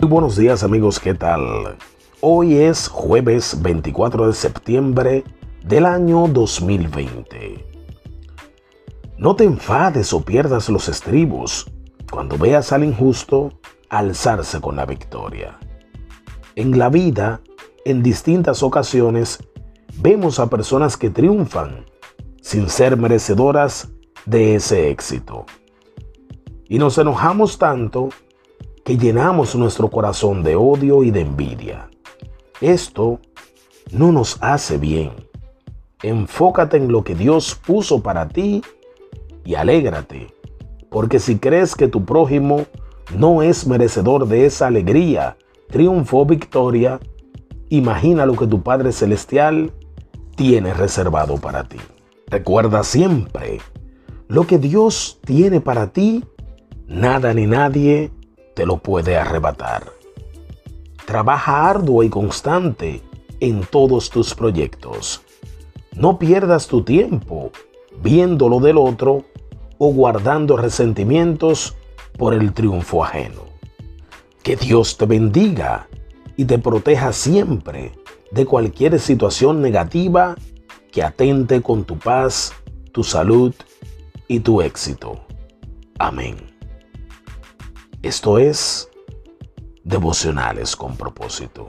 Muy buenos días amigos, ¿qué tal? Hoy es jueves 24 de septiembre del año 2020. No te enfades o pierdas los estribos cuando veas al injusto alzarse con la victoria. En la vida, en distintas ocasiones, vemos a personas que triunfan sin ser merecedoras de ese éxito. Y nos enojamos tanto que llenamos nuestro corazón de odio y de envidia. Esto no nos hace bien. Enfócate en lo que Dios puso para ti y alégrate, porque si crees que tu prójimo no es merecedor de esa alegría, triunfo victoria, imagina lo que tu Padre Celestial tiene reservado para ti. Recuerda siempre, lo que Dios tiene para ti, nada ni nadie te lo puede arrebatar. Trabaja arduo y constante en todos tus proyectos. No pierdas tu tiempo viendo lo del otro o guardando resentimientos por el triunfo ajeno. Que Dios te bendiga y te proteja siempre de cualquier situación negativa que atente con tu paz, tu salud y tu éxito. Amén. Esto es Devocionales con propósito.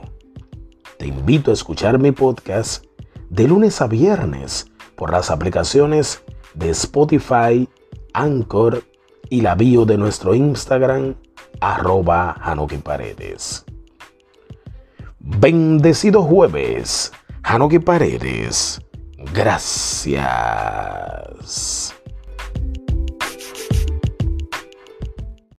Te invito a escuchar mi podcast de lunes a viernes por las aplicaciones de Spotify, Anchor y la bio de nuestro Instagram, arroba Paredes. Bendecido jueves, Hanoki Paredes. Gracias.